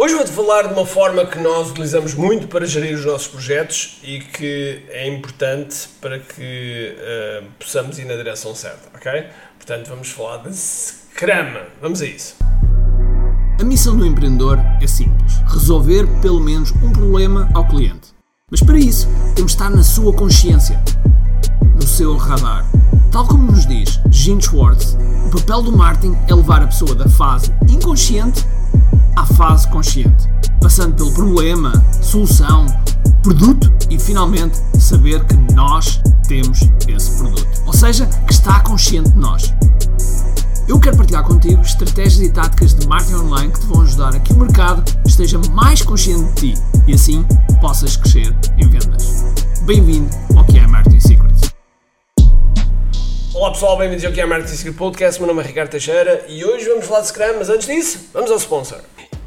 Hoje vou-te falar de uma forma que nós utilizamos muito para gerir os nossos projetos e que é importante para que uh, possamos ir na direção certa, ok? Portanto, vamos falar de Scrum. Vamos a isso. A missão do empreendedor é simples: resolver pelo menos um problema ao cliente. Mas para isso, temos de estar na sua consciência, no seu radar. Tal como nos diz Gene Schwartz, o papel do marketing é levar a pessoa da fase inconsciente à fase consciente, passando pelo problema, solução, produto e finalmente saber que nós temos esse produto. Ou seja, que está consciente de nós. Eu quero partilhar contigo estratégias e táticas de marketing online que te vão ajudar a que o mercado esteja mais consciente de ti e assim possas crescer em vendas. Bem-vindo ao que é Marketing Secrets. Olá pessoal, bem-vindos ao que é Marketing Secrets Podcast. Meu nome é Ricardo Teixeira e hoje vamos falar de Scrum, mas antes disso, vamos ao sponsor.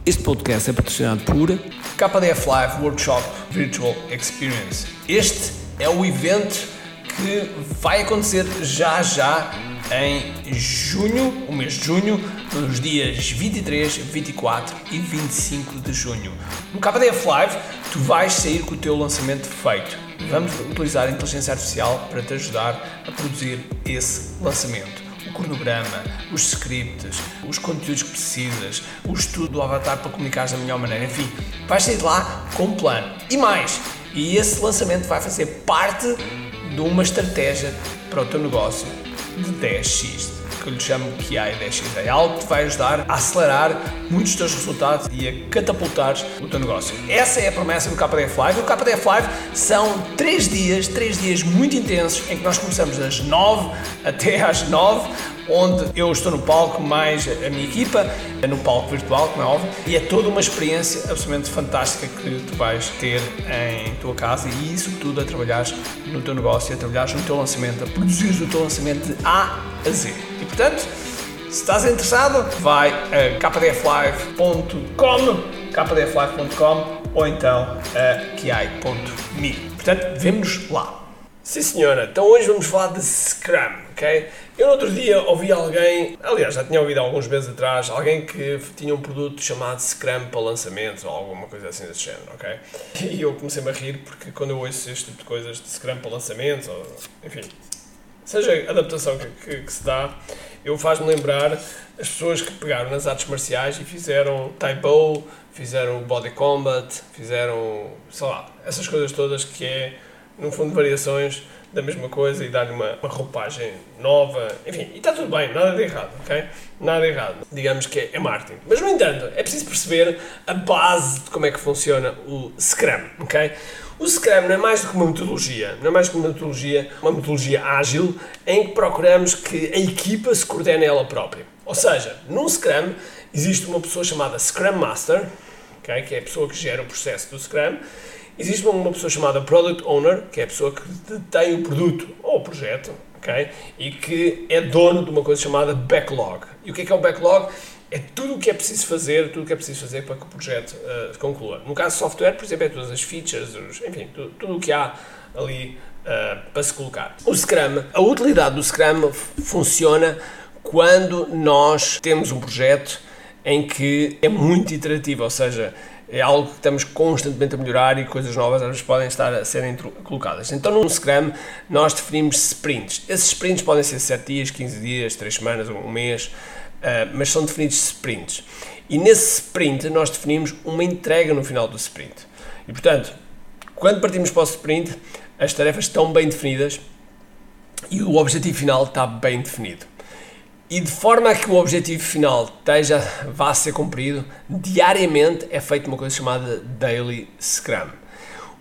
Este podcast é patrocinado por KDF Live Workshop Virtual Experience. Este é o evento que vai acontecer já já em junho, o mês de junho, nos dias 23, 24 e 25 de junho. No KDF Live, tu vais sair com o teu lançamento feito. Vamos utilizar a inteligência artificial para te ajudar a produzir esse lançamento o cronograma, os scripts, os conteúdos que precisas, o estudo do avatar para comunicares da melhor maneira, enfim, vais sair de lá com um plano. E mais, e esse lançamento vai fazer parte de uma estratégia para o teu negócio de 10x que eu lhe chamo QI 10x. É algo que te vai ajudar a acelerar muitos dos teus resultados e a catapultar o teu negócio. Essa é a promessa do KDF Live. O KDF Live são 3 dias, 3 dias muito intensos em que nós começamos das 9 até às 9 onde eu estou no palco mais a minha equipa, no palco virtual, como é óbvio, e é toda uma experiência absolutamente fantástica que tu vais ter em tua casa e isso tudo a trabalhares no teu negócio, a trabalhares no teu lançamento, a produzir o teu lançamento de A a Z. E portanto, se estás interessado, vai a kdflive.com, kdflive.com ou então a kiai.me. Portanto, vemos lá. Sim senhora, então hoje vamos falar de Scrum, ok? Eu no outro dia ouvi alguém, aliás já tinha ouvido alguns meses atrás, alguém que tinha um produto chamado Scrum para lançamentos ou alguma coisa assim desse género, ok? E eu comecei-me a rir porque quando eu ouço este tipo de coisas de Scrum para lançamentos, ou, enfim, seja a adaptação que, que, que se dá, eu faz-me lembrar as pessoas que pegaram nas artes marciais e fizeram Taibo, fizeram Body Combat, fizeram, sei lá, essas coisas todas que é no fundo, variações da mesma coisa e dar-lhe uma, uma roupagem nova. Enfim, e está tudo bem, nada de errado, ok? Nada de errado. Digamos que é, é marketing. Mas, no entanto, é preciso perceber a base de como é que funciona o Scrum, ok? O Scrum não é mais do que uma metodologia, não é mais do que uma metodologia, uma metodologia ágil em que procuramos que a equipa se coordene ela própria. Ou seja, num Scrum existe uma pessoa chamada Scrum Master, okay, que é a pessoa que gera o processo do Scrum, Existe uma pessoa chamada Product Owner, que é a pessoa que detém o produto ou o projeto, ok? E que é dono de uma coisa chamada Backlog. E o que é, que é o Backlog? É tudo o que é preciso fazer, tudo o que é preciso fazer para que o projeto uh, conclua. No caso de software, por exemplo, é todas as features, os, enfim, tudo, tudo o que há ali uh, para se colocar. O Scrum, a utilidade do Scrum funciona quando nós temos um projeto em que é muito iterativo, ou seja, é algo que estamos constantemente a melhorar e coisas novas às vezes podem estar a serem colocadas. Então, no Scrum, nós definimos sprints. Esses sprints podem ser 7 dias, 15 dias, 3 semanas, um mês, uh, mas são definidos sprints. E nesse sprint, nós definimos uma entrega no final do sprint. E, portanto, quando partimos para o sprint, as tarefas estão bem definidas e o objetivo final está bem definido. E de forma que o objetivo final esteja, vá a ser cumprido, diariamente é feita uma coisa chamada Daily Scrum.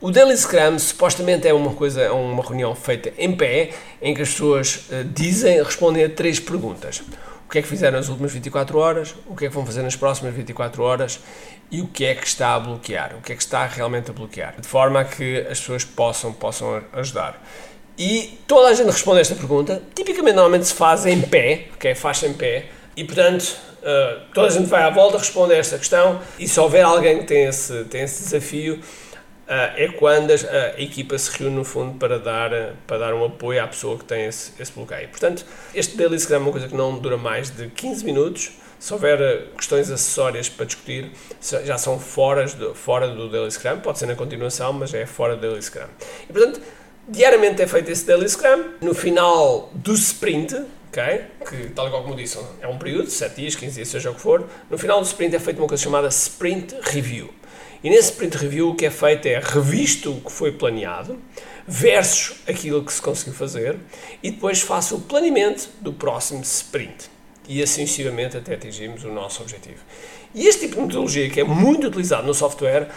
O Daily Scrum supostamente é uma coisa, é uma reunião feita em pé, em que as pessoas uh, dizem, respondem a três perguntas. O que é que fizeram nas últimas 24 horas, o que é que vão fazer nas próximas 24 horas e o que é que está a bloquear, o que é que está realmente a bloquear, de forma a que as pessoas possam, possam ajudar. E toda a gente responde esta pergunta. Tipicamente, normalmente se faz em pé, ok? Faz em pé. E portanto, uh, toda a gente vai à volta, responde a esta questão. E se houver alguém que tem esse, tem esse desafio, uh, é quando a, a, equipa se reúne no fundo para dar, para dar um apoio à pessoa que tem esse, esse bloqueio. Portanto, este Daily Scrum é uma coisa que não dura mais de 15 minutos, Se houver questões acessórias para discutir, já são fora do, fora do Daily Scrum, pode ser na continuação, mas é fora do Daily Scrum. E portanto, diariamente é feito esse Daily Scrum. No final do sprint, okay, que tal como disse, é um período, 7 dias, 15 dias, seja o que for, no final do sprint é feita uma coisa chamada Sprint Review. E nesse Sprint Review o que é feito é revisto o que foi planeado, versus aquilo que se conseguiu fazer, e depois faço o planeamento do próximo sprint e assim sucessivamente até atingirmos o nosso objetivo. E este tipo de metodologia, que é muito utilizado no software,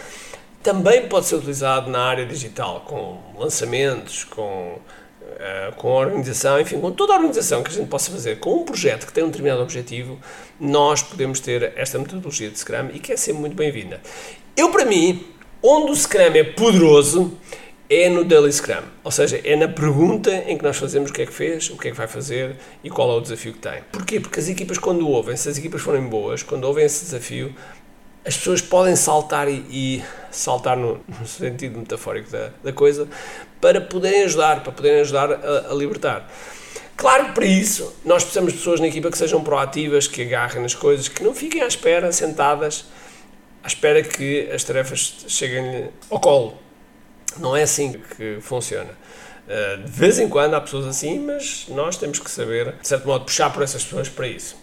também pode ser utilizado na área digital, com lançamentos, com, uh, com organização, enfim, com toda a organização que a gente possa fazer, com um projeto que tem um determinado objetivo, nós podemos ter esta metodologia de Scrum e que é sempre muito bem-vinda. Eu, para mim, onde o Scrum é poderoso é no Daily Scrum, ou seja, é na pergunta em que nós fazemos o que é que fez, o que é que vai fazer e qual é o desafio que tem. Porquê? Porque as equipas, quando ouvem, se as equipas forem boas, quando ouvem esse desafio, as pessoas podem saltar e, e saltar no, no, sentido metafórico da, da, coisa para poderem ajudar, para poderem ajudar a, a libertar. Claro que para isso nós precisamos de pessoas na equipa que sejam proativas, que agarrem nas coisas, que não fiquem à espera, sentadas, à espera que as tarefas cheguem ao colo. Não é assim que funciona. Uh, de vez em quando há pessoas assim, mas nós temos que saber, de certo modo, puxar por essas pessoas para isso.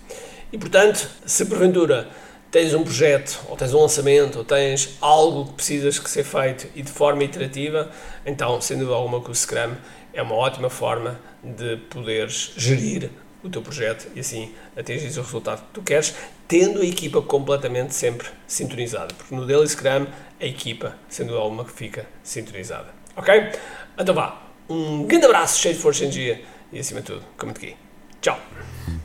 E portanto, se porventura tens um projeto, ou tens um lançamento, ou tens algo que precisas que ser feito e de forma iterativa, então, sem dúvida alguma, que o Scrum é uma ótima forma de poderes gerir o teu projeto e assim atingires o resultado que tu queres, tendo a equipa completamente sempre sintonizada. Porque no Daily Scrum, a equipa, sendo alguma que fica sintonizada. Ok? Então vá, um grande abraço, cheio de força e energia e acima de tudo, como aqui. Tchau!